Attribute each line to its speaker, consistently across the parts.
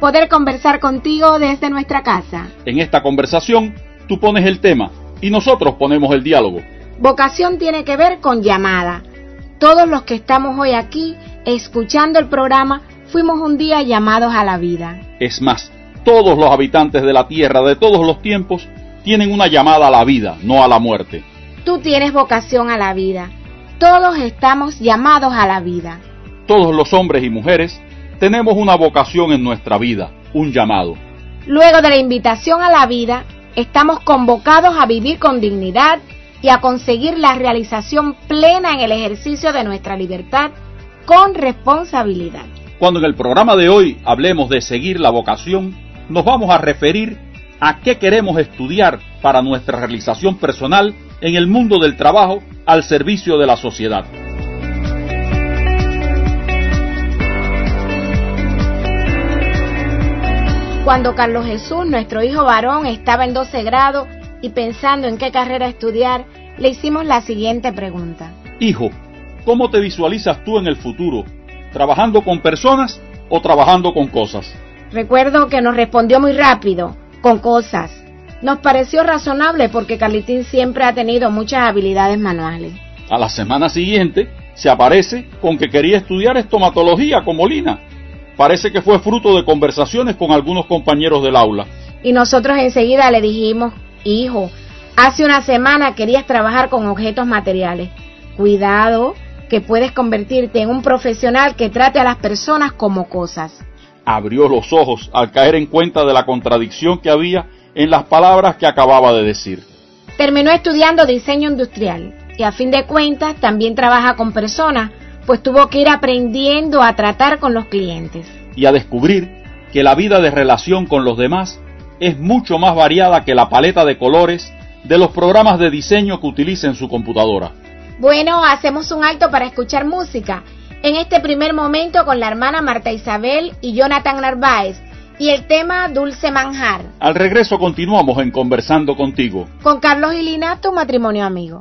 Speaker 1: poder conversar contigo desde nuestra casa.
Speaker 2: En esta conversación, tú pones el tema y nosotros ponemos el diálogo.
Speaker 1: Vocación tiene que ver con llamada. Todos los que estamos hoy aquí escuchando el programa fuimos un día llamados a la vida.
Speaker 2: Es más, todos los habitantes de la tierra de todos los tiempos tienen una llamada a la vida, no a la muerte.
Speaker 1: Tú tienes vocación a la vida. Todos estamos llamados a la vida.
Speaker 2: Todos los hombres y mujeres tenemos una vocación en nuestra vida, un llamado.
Speaker 1: Luego de la invitación a la vida, estamos convocados a vivir con dignidad y a conseguir la realización plena en el ejercicio de nuestra libertad con responsabilidad.
Speaker 2: Cuando en el programa de hoy hablemos de seguir la vocación, nos vamos a referir a qué queremos estudiar para nuestra realización personal en el mundo del trabajo al servicio de la sociedad.
Speaker 1: Cuando Carlos Jesús, nuestro hijo varón, estaba en 12 grado y pensando en qué carrera estudiar, le hicimos la siguiente pregunta.
Speaker 2: Hijo, ¿cómo te visualizas tú en el futuro? ¿Trabajando con personas o trabajando con cosas?
Speaker 1: Recuerdo que nos respondió muy rápido, con cosas. Nos pareció razonable porque Carlitín siempre ha tenido muchas habilidades manuales.
Speaker 2: A la semana siguiente se aparece con que quería estudiar estomatología como Lina. Parece que fue fruto de conversaciones con algunos compañeros del aula.
Speaker 1: Y nosotros enseguida le dijimos, hijo, hace una semana querías trabajar con objetos materiales. Cuidado, que puedes convertirte en un profesional que trate a las personas como cosas.
Speaker 2: Abrió los ojos al caer en cuenta de la contradicción que había en las palabras que acababa de decir.
Speaker 1: Terminó estudiando diseño industrial y a fin de cuentas también trabaja con personas, pues tuvo que ir aprendiendo a tratar con los clientes.
Speaker 2: Y a descubrir que la vida de relación con los demás es mucho más variada que la paleta de colores de los programas de diseño que utiliza en su computadora.
Speaker 1: Bueno, hacemos un alto para escuchar música. En este primer momento con la hermana Marta Isabel y Jonathan Narváez y el tema Dulce Manjar.
Speaker 2: Al regreso continuamos en Conversando contigo.
Speaker 1: Con Carlos y Lina, tu matrimonio amigo.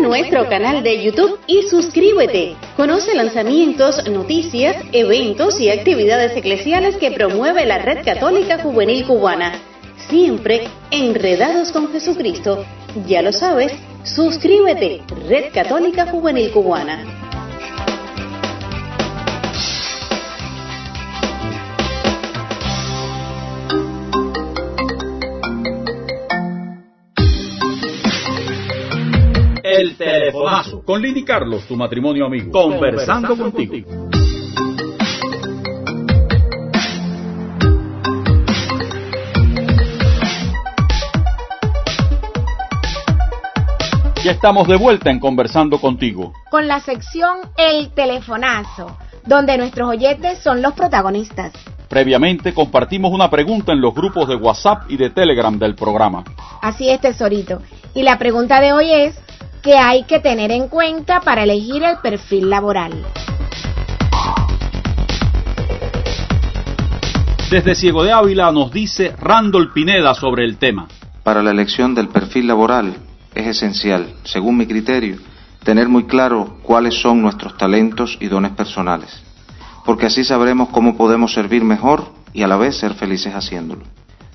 Speaker 3: Nuestro canal de YouTube y suscríbete. Conoce lanzamientos, noticias, eventos y actividades eclesiales que promueve la Red Católica Juvenil Cubana. Siempre enredados con Jesucristo. Ya lo sabes, suscríbete, Red Católica Juvenil Cubana.
Speaker 2: El telefonazo. Con Lini Carlos, tu matrimonio amigo. Conversando, contigo. Ya estamos de vuelta en Conversando contigo.
Speaker 1: Con la sección El Telefonazo, donde nuestros oyentes son los protagonistas.
Speaker 2: Previamente compartimos una pregunta en los grupos de WhatsApp y de Telegram del programa.
Speaker 1: Así es, tesorito. Y la pregunta de hoy es, que hay que tener en cuenta para elegir el perfil laboral.
Speaker 2: Desde Ciego de Ávila nos dice Randall Pineda sobre el tema.
Speaker 4: Para la elección del perfil laboral es esencial, según mi criterio, tener muy claro cuáles son nuestros talentos y dones personales, porque así sabremos cómo podemos servir mejor y a la vez ser felices haciéndolo.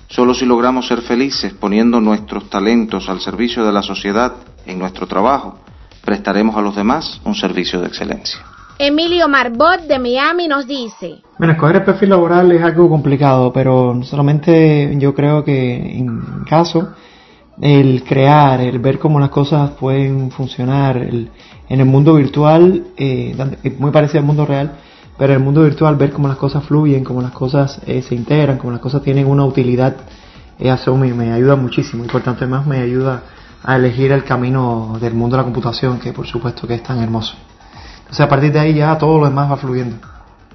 Speaker 4: Solo si logramos ser felices poniendo nuestros talentos al servicio de la sociedad en nuestro trabajo, prestaremos a los demás un servicio de excelencia.
Speaker 1: Emilio Marbot de Miami nos dice.
Speaker 5: Bueno, escoger el perfil laboral es algo complicado, pero solamente yo creo que en caso el crear, el ver cómo las cosas pueden funcionar en el mundo virtual, eh, muy parecido al mundo real, pero en el mundo virtual ver cómo las cosas fluyen, cómo las cosas eh, se integran, cómo las cosas tienen una utilidad, eh, eso me, me, ayuda muchísimo y por tanto además me ayuda a elegir el camino del mundo de la computación que por supuesto que es tan hermoso. Entonces a partir de ahí ya todo lo demás va fluyendo.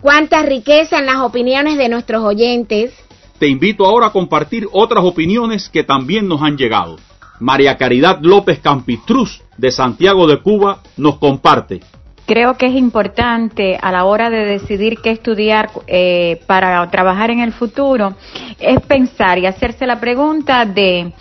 Speaker 1: Cuánta riqueza en las opiniones de nuestros oyentes.
Speaker 2: Te invito ahora a compartir otras opiniones que también nos han llegado. María Caridad López Campistruz de Santiago de Cuba nos comparte.
Speaker 6: Creo que es importante a la hora de decidir qué estudiar eh, para trabajar en el futuro, es pensar y hacerse la pregunta de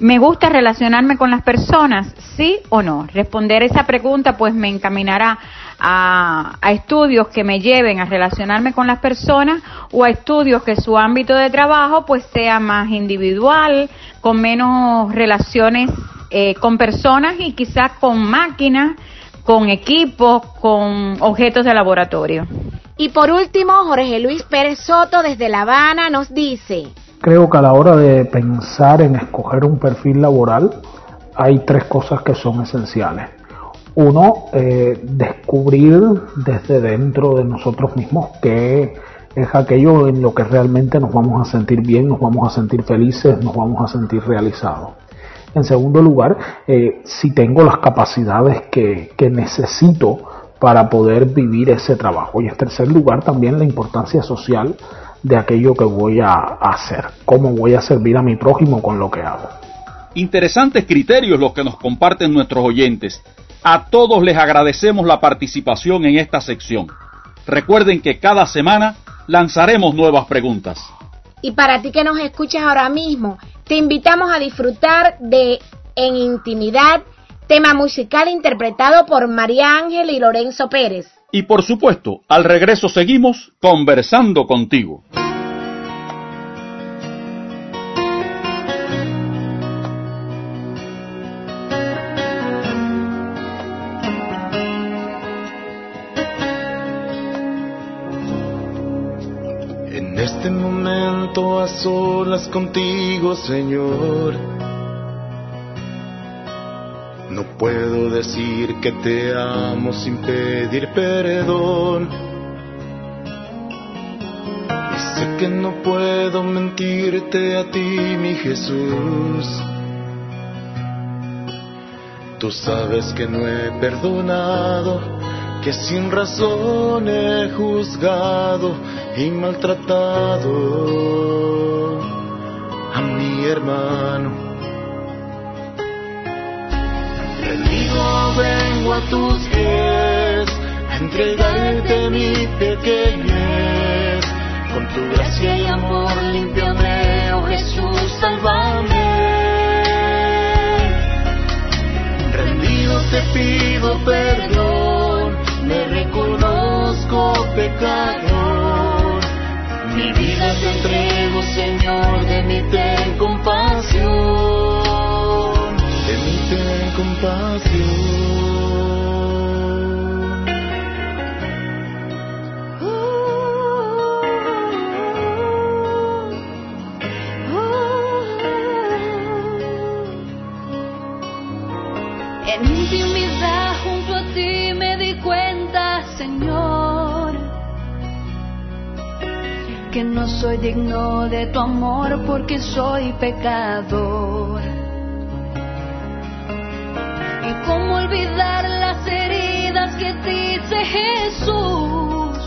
Speaker 6: ¿Me gusta relacionarme con las personas? ¿Sí o no? Responder esa pregunta pues me encaminará a, estudios que me lleven a relacionarme con las personas o a estudios que su ámbito de trabajo pues sea más individual, con menos relaciones eh, con personas y quizás con máquinas, con equipos, con objetos de laboratorio.
Speaker 1: Y por último, Jorge Luis Pérez Soto desde La Habana nos dice.
Speaker 7: Creo que a la hora de pensar en escoger un perfil laboral hay tres cosas que son esenciales. Uno, eh, descubrir desde dentro de nosotros mismos qué es aquello en lo que realmente nos vamos a sentir bien, nos vamos a sentir felices, nos vamos a sentir realizados. En segundo lugar, eh, si tengo las capacidades que, que necesito para poder vivir ese trabajo. Y en tercer lugar, también la importancia social de aquello que voy a hacer, cómo voy a servir a mi prójimo con lo que hago.
Speaker 2: Interesantes criterios los que nos comparten nuestros oyentes. A todos les agradecemos la participación en esta sección. Recuerden que cada semana lanzaremos nuevas preguntas.
Speaker 1: Y para ti que nos escuchas ahora mismo, te invitamos a disfrutar de En Intimidad, tema musical interpretado por María Ángel y Lorenzo Pérez.
Speaker 2: Y por supuesto, al regreso seguimos conversando contigo.
Speaker 8: Solas contigo, Señor no puedo decir que te amo sin pedir perdón. Y sé que no puedo mentirte a ti, mi Jesús. Tú sabes que no he perdonado, que sin razón he juzgado y maltratado mi hermano vengo a tus pies a entregarte mi pequeñez. Con tu gracia y amor limpiame, oh Jesús, sálvame. Rendido te pido perdón, me reconozco pecador. Mi vida te entrego, Señor, de mi ten compasión compasión.
Speaker 9: En intimidad junto a ti me di cuenta, Señor, que no soy digno de tu amor porque soy pecador. cómo olvidar las heridas que dice Jesús.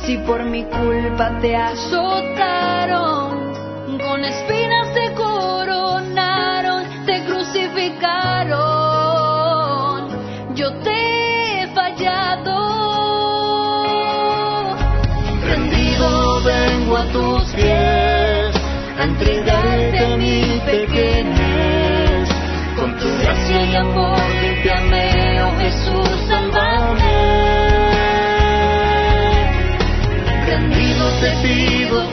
Speaker 9: Si por mi culpa te azotaron, con espinas te coronaron, te crucificaron,
Speaker 8: pies, a entregarte mi pequeño gracia y amor, limpiame, oh Jesús, salvame. Rendido te pido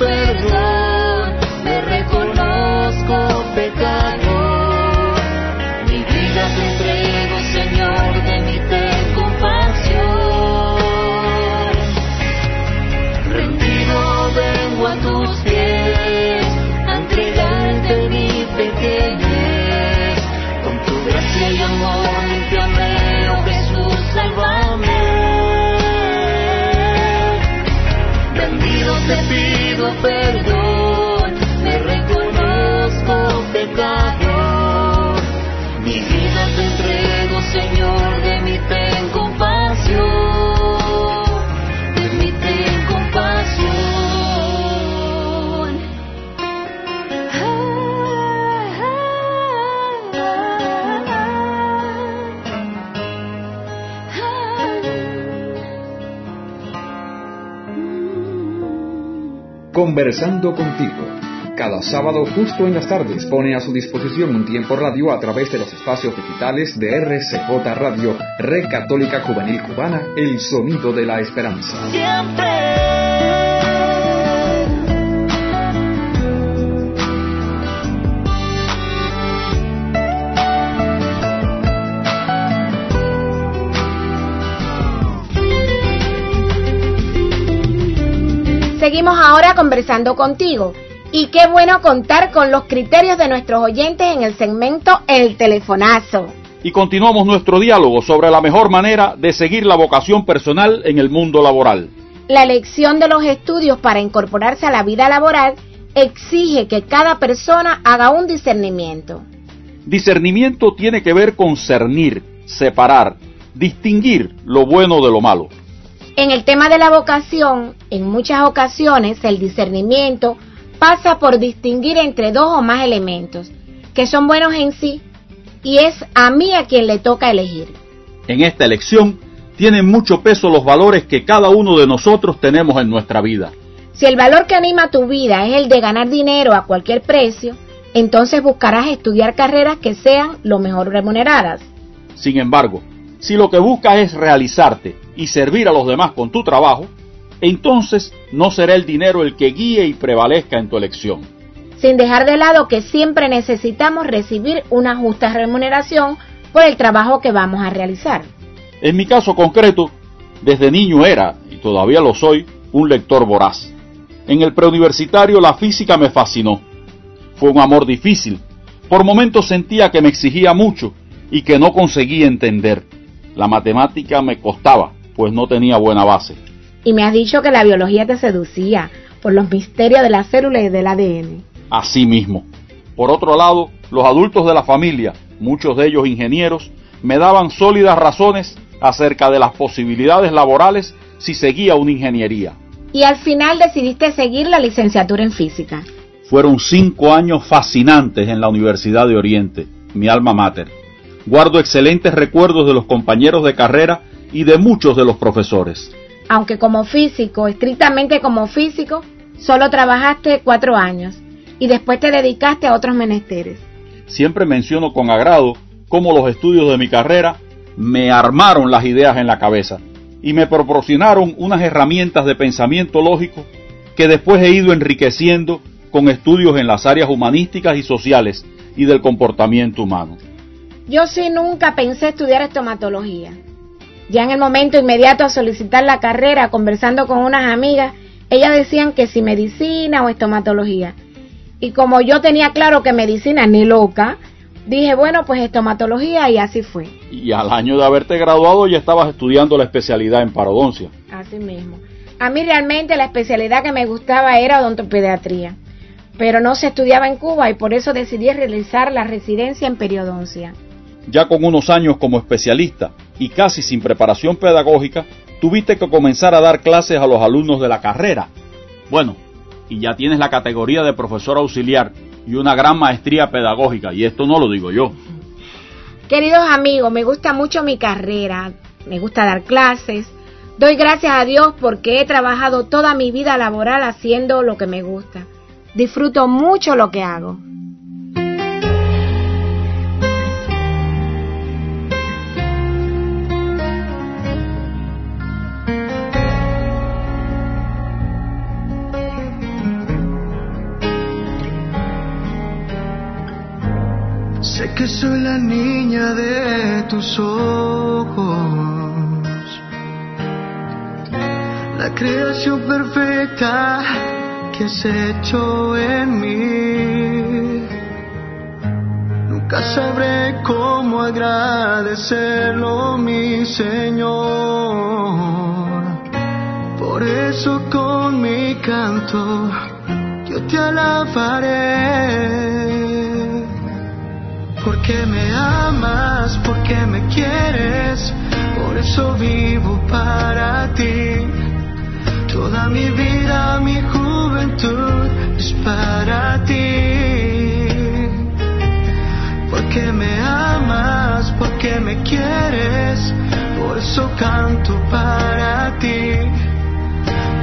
Speaker 10: Conversando contigo Cada sábado, justo en las tardes, pone a su disposición un tiempo radio a través de los espacios digitales de RCJ Radio, Red Católica Juvenil Cubana, El Sonido de la Esperanza.
Speaker 1: Seguimos ahora conversando contigo. Y qué bueno contar con los criterios de nuestros oyentes en el segmento El Telefonazo.
Speaker 2: Y continuamos nuestro diálogo sobre la mejor manera de seguir la vocación personal en el mundo laboral.
Speaker 1: La elección de los estudios para incorporarse a la vida laboral exige que cada persona haga un discernimiento.
Speaker 2: Discernimiento tiene que ver con cernir, separar, distinguir lo bueno de lo malo.
Speaker 1: En el tema de la vocación, en muchas ocasiones el discernimiento pasa por distinguir entre dos o más elementos que son buenos en sí y es a mí a quien le toca elegir.
Speaker 2: En esta elección tienen mucho peso los valores que cada uno de nosotros tenemos en nuestra vida.
Speaker 1: Si el valor que anima tu vida es el de ganar dinero a cualquier precio, entonces buscarás estudiar carreras que sean lo mejor remuneradas.
Speaker 2: Sin embargo, si lo que buscas es realizarte y servir a los demás con tu trabajo, entonces no será el dinero el que guíe y prevalezca en tu elección.
Speaker 1: Sin dejar de lado que siempre necesitamos recibir una justa remuneración por el trabajo que vamos a realizar.
Speaker 2: En mi caso concreto, desde niño era, y todavía lo soy, un lector voraz. En el preuniversitario la física me fascinó. Fue un amor difícil. Por momentos sentía que me exigía mucho y que no conseguía entender. La matemática me costaba, pues no tenía buena base.
Speaker 1: Y me has dicho que la biología te seducía por los misterios de la célula y del ADN.
Speaker 2: Así mismo. Por otro lado, los adultos de la familia, muchos de ellos ingenieros, me daban sólidas razones acerca de las posibilidades laborales si seguía una ingeniería.
Speaker 1: Y al final decidiste seguir la licenciatura en física.
Speaker 2: Fueron cinco años fascinantes en la Universidad de Oriente, mi alma mater guardo excelentes recuerdos de los compañeros de carrera y de muchos de los profesores.
Speaker 1: Aunque como físico, estrictamente como físico, solo trabajaste cuatro años y después te dedicaste a otros menesteres.
Speaker 2: Siempre menciono con agrado cómo los estudios de mi carrera me armaron las ideas en la cabeza y me proporcionaron unas herramientas de pensamiento lógico que después he ido enriqueciendo con estudios en las áreas humanísticas y sociales y del comportamiento humano.
Speaker 1: Yo sí nunca pensé estudiar estomatología. Ya en el momento inmediato a solicitar la carrera, conversando con unas amigas, ellas decían que si medicina o estomatología. Y como yo tenía claro que medicina ni loca, dije, bueno, pues estomatología y así fue.
Speaker 2: Y al año de haberte graduado ya estabas estudiando la especialidad en parodoncia.
Speaker 1: Así mismo. A mí realmente la especialidad que me gustaba era odontopediatría, pero no se estudiaba en Cuba y por eso decidí realizar la residencia en periodoncia
Speaker 2: ya con unos años como especialista y casi sin preparación pedagógica, tuviste que comenzar a dar clases a los alumnos de la carrera. Bueno, y ya tienes la categoría de profesor auxiliar y una gran maestría pedagógica, y esto no lo digo yo.
Speaker 1: Queridos amigos, me gusta mucho mi carrera, me gusta dar clases, doy gracias a Dios porque he trabajado toda mi vida laboral haciendo lo que me gusta. Disfruto mucho lo que hago.
Speaker 8: Que soy la niña de tus ojos, la creación perfecta que has hecho en mí. Nunca sabré cómo agradecerlo, mi Señor. Por eso con mi canto yo te alabaré porque me amas, porque me quieres, por eso vivo para ti. Toda mi vida, mi juventud es para ti. Porque me amas, porque me quieres, por eso canto para ti.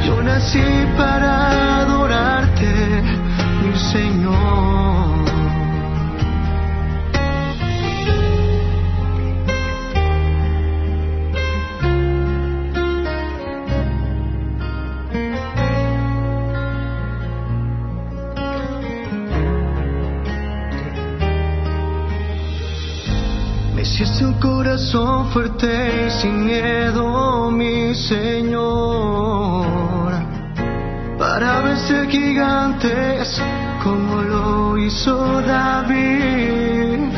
Speaker 8: Yo nací para adorarte, mi Señor. Hiciste un corazón fuerte y sin miedo, mi Señor, para vencer gigantes como lo hizo David.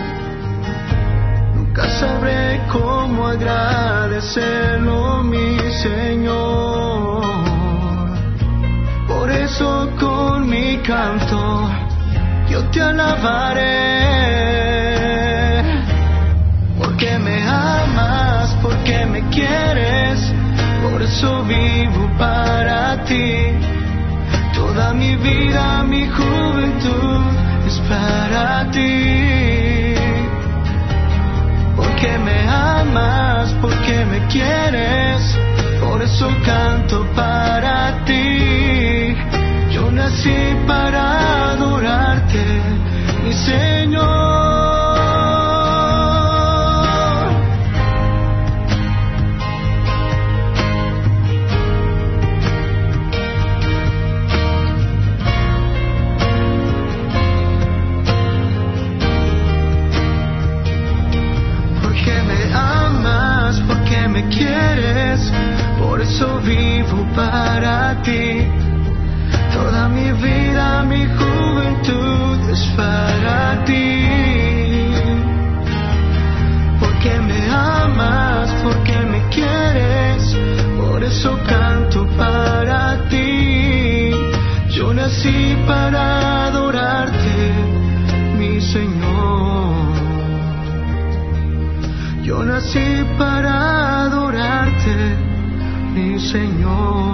Speaker 8: Nunca sabré cómo agradecerlo, mi Señor. Por eso con mi canto yo te alabaré. Eso vivo para ti. Toda mi vida, mi juventud es para ti. Porque me amas, porque me quieres, por eso canto para ti. Yo nací para adorarte, mi Señor. Vivo para ti. Toda mi vida, mi juventud es para ti. Porque me amas, porque me quieres, por eso canto para ti. Yo nací para adorarte, mi Señor. Yo nací para adorarte, mi Señor.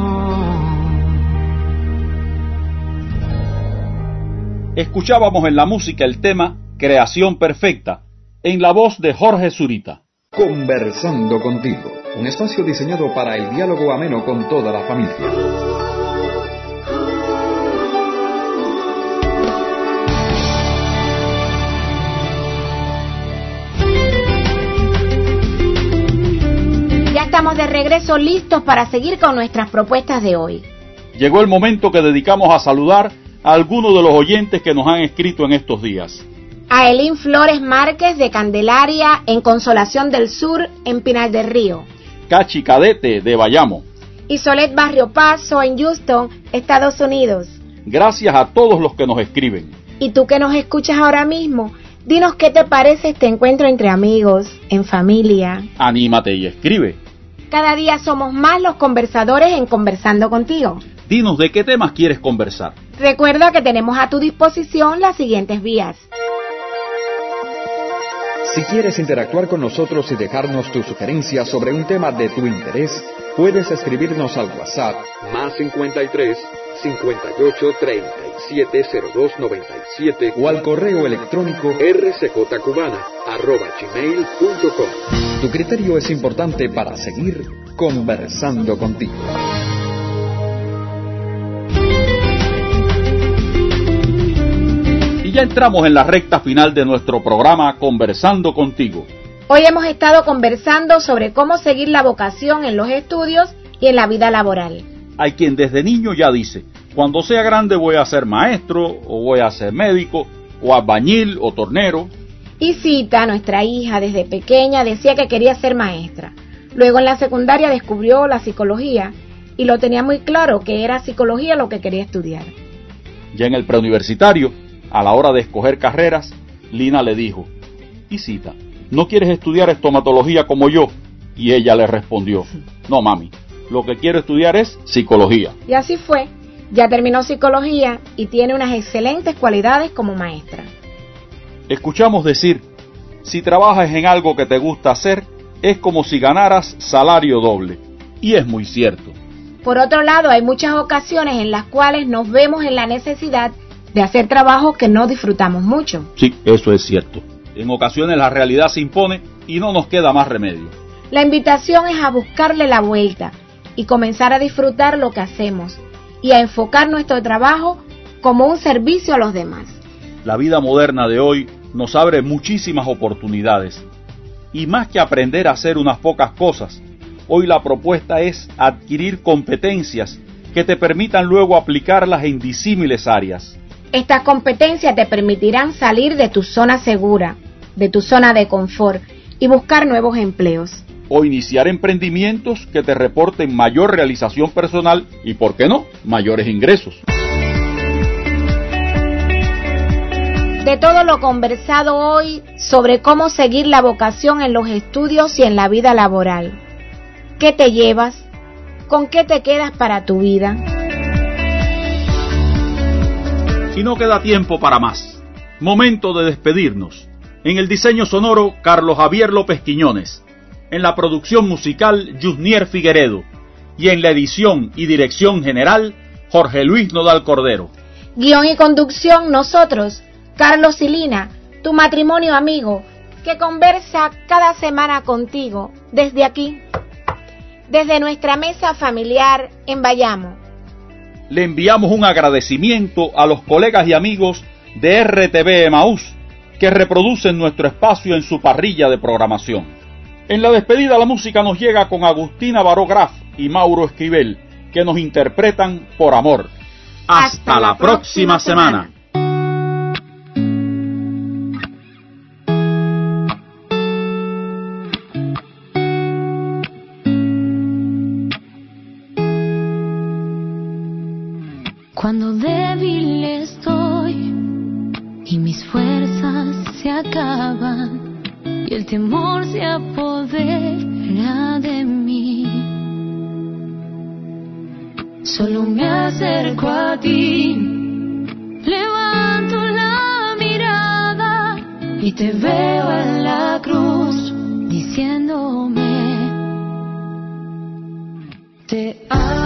Speaker 2: Escuchábamos en la música el tema Creación Perfecta, en la voz de Jorge Zurita.
Speaker 10: Conversando contigo, un espacio diseñado para el diálogo ameno con toda la familia.
Speaker 1: De regreso listos para seguir con nuestras propuestas de hoy.
Speaker 2: Llegó el momento que dedicamos a saludar a algunos de los oyentes que nos han escrito en estos días.
Speaker 1: A Elín Flores Márquez de Candelaria en Consolación del Sur en Pinal del Río.
Speaker 2: Cachi Cadete de Bayamo.
Speaker 1: Y Solet Barrio Paso en Houston, Estados Unidos.
Speaker 2: Gracias a todos los que nos escriben.
Speaker 1: Y tú que nos escuchas ahora mismo, dinos qué te parece este encuentro entre amigos, en familia.
Speaker 2: Anímate y escribe.
Speaker 1: Cada día somos más los conversadores en Conversando contigo.
Speaker 2: Dinos de qué temas quieres conversar.
Speaker 1: Recuerda que tenemos a tu disposición las siguientes vías.
Speaker 10: Si quieres interactuar con nosotros y dejarnos tu sugerencia sobre un tema de tu interés, puedes escribirnos al WhatsApp
Speaker 11: más 53 58 37 02 97
Speaker 10: o al correo electrónico
Speaker 11: rcjcubana arroba gmail.com.
Speaker 10: Tu criterio es importante para seguir conversando contigo.
Speaker 2: Y ya entramos en la recta final de nuestro programa Conversando contigo.
Speaker 1: Hoy hemos estado conversando sobre cómo seguir la vocación en los estudios y en la vida laboral.
Speaker 2: Hay quien desde niño ya dice, cuando sea grande voy a ser maestro, o voy a ser médico, o albañil, o tornero.
Speaker 1: Y Cita, nuestra hija, desde pequeña decía que quería ser maestra. Luego en la secundaria descubrió la psicología y lo tenía muy claro que era psicología lo que quería estudiar.
Speaker 2: Ya en el preuniversitario, a la hora de escoger carreras, Lina le dijo, y Cita, ¿no quieres estudiar estomatología como yo? Y ella le respondió, no mami, lo que quiero estudiar es psicología.
Speaker 1: Y así fue. Ya terminó psicología y tiene unas excelentes cualidades como maestra.
Speaker 2: Escuchamos decir, si trabajas en algo que te gusta hacer, es como si ganaras salario doble. Y es muy cierto.
Speaker 1: Por otro lado, hay muchas ocasiones en las cuales nos vemos en la necesidad de hacer trabajos que no disfrutamos mucho.
Speaker 2: Sí, eso es cierto. En ocasiones la realidad se impone y no nos queda más remedio.
Speaker 1: La invitación es a buscarle la vuelta y comenzar a disfrutar lo que hacemos y a enfocar nuestro trabajo como un servicio a los demás.
Speaker 2: La vida moderna de hoy nos abre muchísimas oportunidades. Y más que aprender a hacer unas pocas cosas, hoy la propuesta es adquirir competencias que te permitan luego aplicarlas en disímiles áreas.
Speaker 1: Estas competencias te permitirán salir de tu zona segura, de tu zona de confort y buscar nuevos empleos.
Speaker 2: O iniciar emprendimientos que te reporten mayor realización personal y, ¿por qué no?, mayores ingresos.
Speaker 1: De todo lo conversado hoy sobre cómo seguir la vocación en los estudios y en la vida laboral. ¿Qué te llevas? ¿Con qué te quedas para tu vida?
Speaker 2: Y no queda tiempo para más. Momento de despedirnos. En el diseño sonoro, Carlos Javier López Quiñones. En la producción musical, Yusnier Figueredo. Y en la edición y dirección general, Jorge Luis Nodal Cordero.
Speaker 1: Guión y conducción, nosotros, Carlos Silina, tu matrimonio amigo, que conversa cada semana contigo desde aquí, desde nuestra mesa familiar en Bayamo.
Speaker 2: Le enviamos un agradecimiento a los colegas y amigos de RTV Emaús que reproducen nuestro espacio en su parrilla de programación. En la despedida la música nos llega con Agustina Barograf y Mauro Esquivel, que nos interpretan por amor. Hasta, la, próxima, semana.
Speaker 9: Te amo